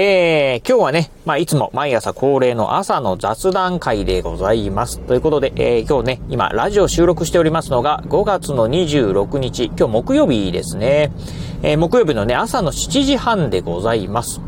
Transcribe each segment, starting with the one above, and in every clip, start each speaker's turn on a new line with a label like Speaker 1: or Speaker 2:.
Speaker 1: えー、今日はね、まあ、いつも毎朝恒例の朝の雑談会でございます。ということで、えー、今日ね、今、ラジオ収録しておりますのが、5月の26日、今日木曜日ですね。えー、木曜日のね、朝の7時半でございます。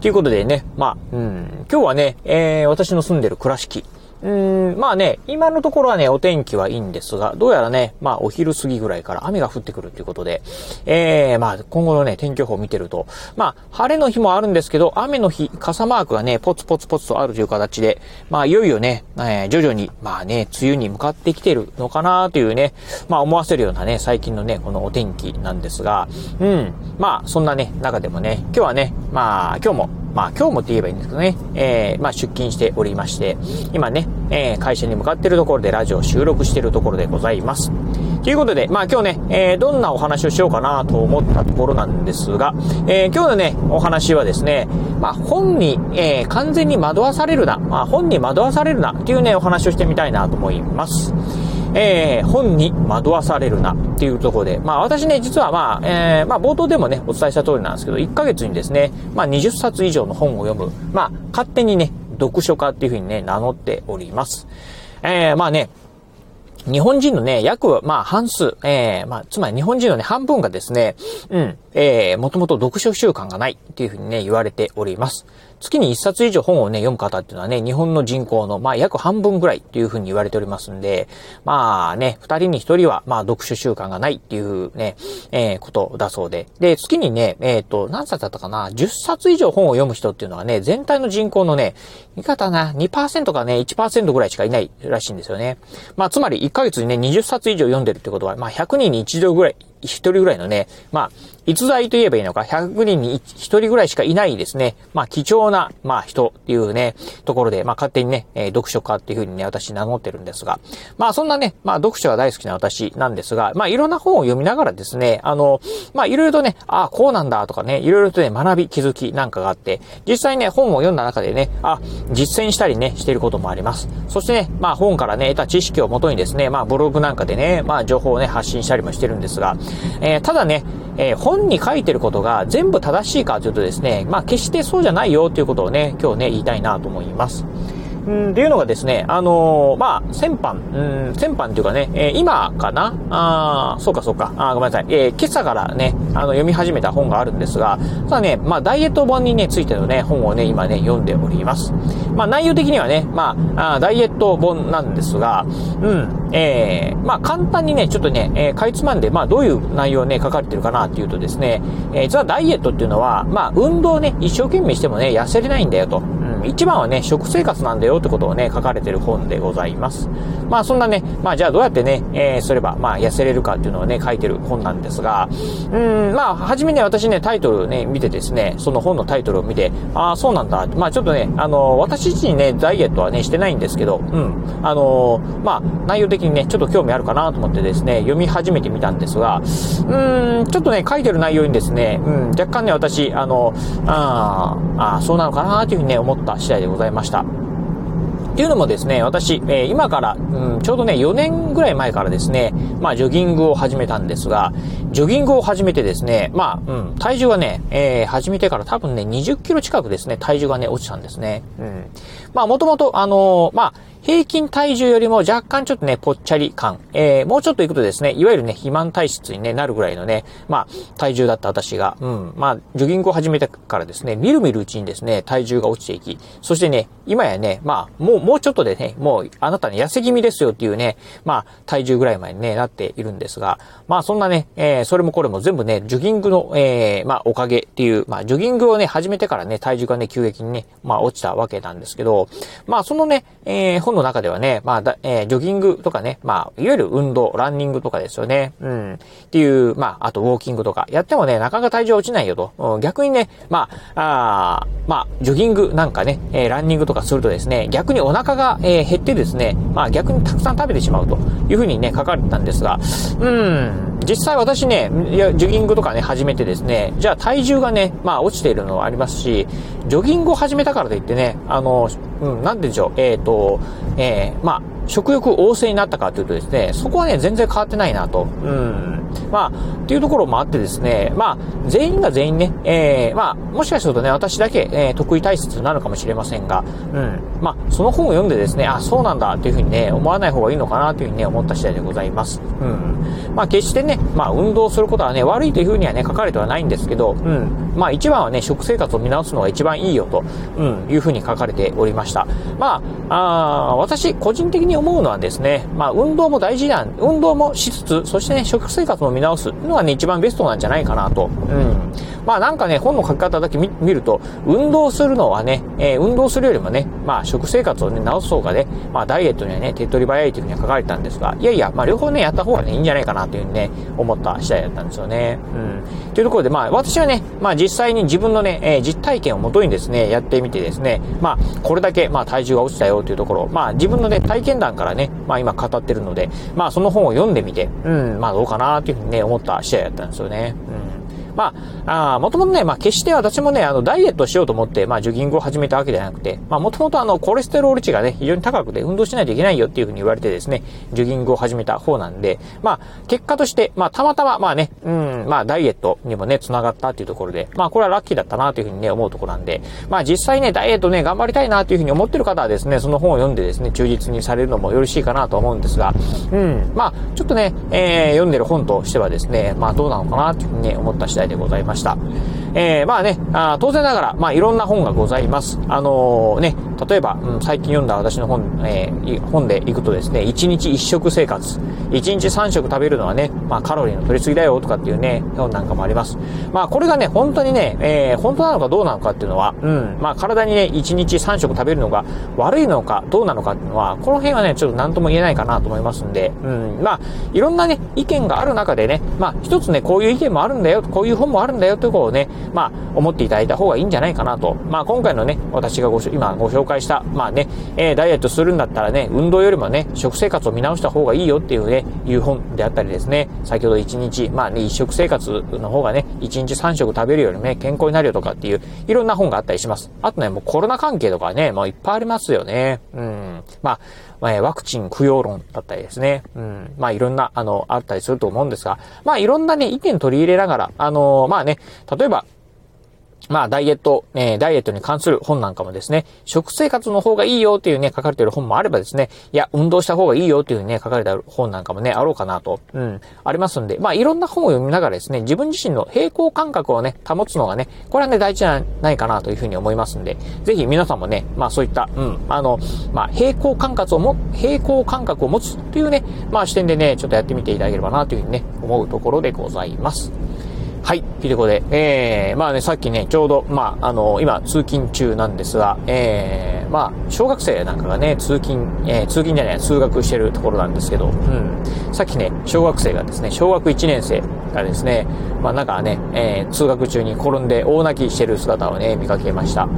Speaker 1: ということでね、まあ、うん、今日はね、えー、私の住んでる倉敷、うん、まあね、今のところはね、お天気はいいんですが、どうやらね、まあお昼過ぎぐらいから雨が降ってくるということで、えー、まあ今後のね、天気予報を見てると、まあ晴れの日もあるんですけど、雨の日、傘マークがね、ポツポツポツとあるという形で、まあいよいよね、えー、徐々に、まあね、梅雨に向かってきてるのかなというね、まあ思わせるようなね、最近のね、このお天気なんですが、うん、まあそんなね、中でもね、今日はね、まあ今日もまあ今日もって言えばいいんですけどね、えー、まあ出勤しておりまして、今ね、えー、会社に向かってるところでラジオ収録してるところでございます。ということで、まあ今日ね、えー、どんなお話をしようかなと思ったところなんですが、えー、今日のね、お話はですね、まあ本に、えー、完全に惑わされるな、まあ本に惑わされるなっていうね、お話をしてみたいなと思います。えー、本に惑わされるなっていうところで、まあ私ね、実はまあ、えー、まあ冒頭でもね、お伝えした通りなんですけど、1ヶ月にですね、まあ20冊以上の本を読む、まあ勝手にね、読書家っていうふうにね、名乗っております。えー、まあね、日本人のね、約、まあ、半数、えー、まあ、つまり日本人のね、半分がですね、うん、えー、もともと読書習慣がないっていうふうにね、言われております。月に一冊以上本をね、読む方っていうのはね、日本の人口の、まあ、約半分ぐらいっていうふうに言われておりますんで、まあね、二人に一人は、まあ、読書習慣がないっていうね、えー、ことだそうで。で、月にね、えっ、ー、と、何冊だったかな ?10 冊以上本を読む人っていうのはね、全体の人口のね、言い方な、2%かね、1%ぐらいしかいないらしいんですよね。まあ、つまり1ヶ月にね、20冊以上読んでるってことは、まあ、100人に一度ぐらい、一人ぐらいのね、まあ、逸材と言えばいいのか、100人に1人ぐらいしかいないですね、まあ、貴重な、まあ、人っていうね、ところで、まあ、勝手にね、えー、読書家っていうふうにね、私名乗ってるんですが、まあ、そんなね、まあ、読書が大好きな私なんですが、まあ、いろんな本を読みながらですね、あの、まあ、いろいろとね、ああ、こうなんだとかね、いろいろとね、学び、気づきなんかがあって、実際ね、本を読んだ中でね、あ、実践したりね、していることもあります。そしてね、まあ、本からね、得た知識をもとにですね、まあ、ブログなんかでね、まあ、情報をね、発信したりもしてるんですが、えー、ただね、えー、本に書いてることが全部正しいかというとですね、まあ決してそうじゃないよということをね、今日ね、言いたいなと思います。うん、っていうのがですね、あのー、まあ、先般、うん、先般っていうかね、えー、今かな？あそうかそうか、あごめんなさい、えー、今朝からね、あの、読み始めた本があるんですが、ただね、まあ、ダイエット本にね、ついてのね、本をね、今ね、読んでおります。まあ、内容的にはね、まあ、あダイエット本なんですが、うん、えー、まあ、簡単にね、ちょっとね、えー、かいつまんで、まあ、どういう内容ね、書かれてるかなっていうとですね、えー、実はダイエットっていうのは、まあ、運動ね、一生懸命してもね、痩せれないんだよと。一番はね、食生活なんだよってことをね、書かれてる本でございます。まあ、そんなね、まあ、じゃあどうやってね、えー、すれば、まあ、痩せれるかっていうのをね、書いてる本なんですが、うん、まあ、はじめね、私ね、タイトルね、見てですね、その本のタイトルを見て、ああ、そうなんだ。まあ、ちょっとね、あの、私自身ね、ダイエットはね、してないんですけど、うん、あの、まあ、内容的にね、ちょっと興味あるかなと思ってですね、読み始めてみたんですが、うん、ちょっとね、書いてる内容にですね、うん、若干ね、私、あの、ああ、そうなのかなというふうにね、思った次第でございました。っていうのもですね、私、えー、今から、うん、ちょうどね、4年ぐらい前からですね、まあ、ジョギングを始めたんですが、ジョギングを始めてですね、まあ、うん、体重がね、えー、始めてから多分ね、20キロ近くですね、体重がね、落ちたんですね。うん。まあ、もともと、あのー、まあ、平均体重よりも若干ちょっとね、ぽっちゃり感。えー、もうちょっと行くとですね、いわゆるね、肥満体質に、ね、なるぐらいのね、まあ、体重だった私が、うん、まあ、ジョギングを始めてからですね、みるみるうちにですね、体重が落ちていき、そしてね、今やね、まあ、もう、もうちょっとでね、もう、あなたね、痩せ気味ですよっていうね、まあ、体重ぐらいまでね、なっているんですが、まあ、そんなね、えー、それもこれも全部ね、ジョギングの、えー、まあ、おかげっていう、まあ、ジョギングをね、始めてからね、体重がね、急激にね、まあ、落ちたわけなんですけど、まあ、そのね、えー、本の中ではね、まあだ、えー、ジョギングとかね、まあ、いわゆる運動、ランニングとかですよね。うん。っていう、まあ、あとウォーキングとか、やってもね、なかなか体重落ちないよと。うん、逆にね、まあ、あまあ、ジョギングなんかね、えー、ランニングとかするとですね、逆にお腹が、えー、減ってですね、まあ逆にたくさん食べてしまうというふうにね、書かれてたんですが、うん、実際私ね、ジョギングとかね、始めてですね、じゃあ体重がね、まあ落ちているのはありますし、ジョギングを始めたからといってね、あの、うん、なんでしょう、えっ、ー、と、えー、まあ、食欲旺盛になったかというとですね、そこはね、全然変わってないなと。うん。まあ、っていうところもあってですね、まあ、全員が全員ね、えー、まあ、もしかするとね、私だけ、えー、得意体質なのかもしれませんが、うん。まあ、その本を読んでですね、あ、そうなんだっていうふうにね、思わない方がいいのかなというふうにね、思った次第でございます。うん。まあ、決してね、まあ、運動することはね、悪いというふうにはね、書かれてはないんですけど、うん。まあ、一番はね、食生活を見直すのが一番いいよと、うん、いうふうに書かれておりました。まあ、あ私、個人的にに思うのはですね、まあ、運動も大事なん、運動もしつつ、そしてね、食生活も見直すのがね、一番ベストなんじゃないかなと。うん。まあなんかね、本の書き方だけ見ると、運動するのはね、えー、運動するよりもね、まあ食生活をね、直す方がね、まあダイエットにはね、手っ取り早いというふうには書かれたんですが、いやいや、まあ両方ね、やった方がね、いいんじゃないかなというふうにね、思った次第だったんですよね。うん。というところで、まあ私はね、まあ実際に自分のね、えー、実体験をもとにですね、やってみてですね、まあこれだけ、まあ体重が落ちたよというところ、まあ自分のね、体験談からね、まあ今語ってるので、まあその本を読んでみて、うん、まあどうかなというふうにね、思った次第だったんですよね。うん。まあ、あもともとね、まあ決して私もね、あの、ダイエットしようと思って、まあジョギングを始めたわけではなくて、まあもともとあの、コレステロール値がね、非常に高くて運動しないといけないよっていうふうに言われてですね、ジョギングを始めた方なんで、まあ結果として、まあたまたま、まあね、うん、まあダイエットにもね、繋がったっていうところで、まあこれはラッキーだったなというふうにね、思うところなんで、まあ実際ね、ダイエットね、頑張りたいなというふうに思ってる方はですね、その本を読んでですね、忠実にされるのもよろしいかなと思うんですが、うん、まあちょっとね、えー、読んでる本としてはですね、まあどうなのかなというふうにね、思った次第でございました。えー、まあね、あ当然ながら、まあいろんな本がございます。あのー、ね、例えば、うん、最近読んだ私の本、えー、本でいくとですね、1日1食生活、1日3食食べるのはね、まあカロリーの取りすぎだよとかっていうね、本なんかもあります。まあこれがね、本当にね、えー、本当なのかどうなのかっていうのは、うん、まあ体にね、1日3食食べるのが悪いのかどうなのかっていうのは、この辺はね、ちょっと何とも言えないかなと思いますんで、うん、まあ、いろんなね、意見がある中でね、まあ一つね、こういう意見もあるんだよ、こういう本もあるんだよということをね、まあ、思っていただいた方がいいんじゃないかなと。まあ、今回のね、私がご今ご紹介した、まあね、えー、ダイエットするんだったらね、運動よりもね、食生活を見直した方がいいよっていうね、いう本であったりですね、先ほど1日、まあね、一食生活の方がね、1日3食食べるよりもね、健康になるよとかっていう、いろんな本があったりします。あとね、もうコロナ関係とかね、もういっぱいありますよね。うん。まあ、えワクチン不要論だったりですね。うん。まあ、いろんな、あの、あったりすると思うんですが、まあ、いろんなね、意見取り入れながら、あのー、まあね、例えば、まあ、ダイエット、えー、ダイエットに関する本なんかもですね、食生活の方がいいよっていうね、書かれてる本もあればですね、いや、運動した方がいいよっていうね、書かれた本なんかもね、あろうかなと、うん、ありますんで、まあ、いろんな本を読みながらですね、自分自身の平行感覚をね、保つのがね、これはね、大事じゃないかなというふうに思いますんで、ぜひ皆さんもね、まあ、そういった、うん、あの、まあ、平行感覚をも、平行感覚を持つというね、まあ、視点でね、ちょっとやってみていただければなというふうにね、思うところでございます。はい、ピデコで、えー、まあね、さっきね、ちょうど、まあ、あの、今、通勤中なんですが、えー、まあ、小学生なんかがね、通勤、えー、通勤じゃない、通学してるところなんですけど、うん、さっきね、小学生がですね、小学1年生がですね、まあなんかね、えー、通学中に転んで大泣きしてる姿をね、見かけました。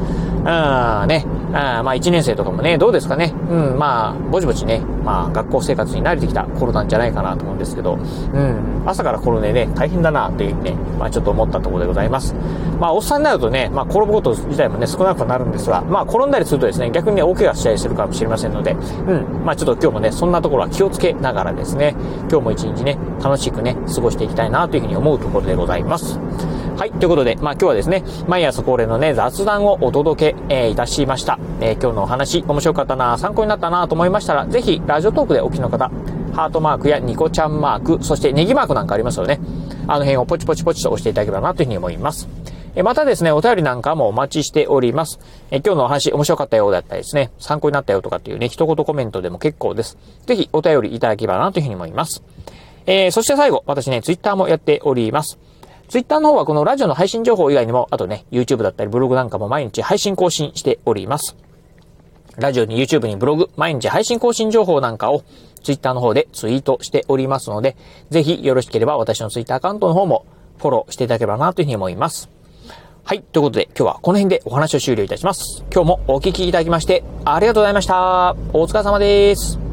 Speaker 1: あね、あまあ1年生とかもね、どうですかね、うん、まあ、ぼちぼちね、まあ学校生活に慣れてきた頃なんじゃないかなと思うんですけど、うん、朝から転んでね、大変だなというね、まあちょっと思ったところでございます。まあおっさんになるとね、まあ転ぶこと自体もね、少なくなるんですが、まあ転んだりするとですね、逆にね、大怪我したりするかもしれませんので、うん、まあちょっと今日もね、そんなところは気をつけながらですね、今日も一日ね、楽しくね、過ごしていきたいなというふうに思うところでございます。はい、ということで、まあ今日はですね、毎朝恒例のね、雑談をお届け、えー、いたしました。えー、今日のお話、面白かったな、参考になったなと思いましたら、ぜひ、ラジオトークでお聞きの方、ハートマークやニコちゃんマーク、そしてネギマークなんかありますよね。あの辺をポチポチポチと押していただければなというふうに思います。えまたですね、お便りなんかもお待ちしております。え今日のお話面白かったようだったりですね、参考になったよとかっていうね、一言コメントでも結構です。ぜひお便りいただければなというふうに思います。えー、そして最後、私ね、ツイッターもやっております。ツイッターの方はこのラジオの配信情報以外にも、あとね、YouTube だったりブログなんかも毎日配信更新しております。ラジオに YouTube にブログ、毎日配信更新情報なんかを Twitter の方でツイートしておりますので、ぜひよろしければ私の Twitter アカウントの方もフォローしていただければなというふうに思います。はい。ということで、今日はこの辺でお話を終了いたします。今日もお聴きいただきまして、ありがとうございました。お疲れ様です。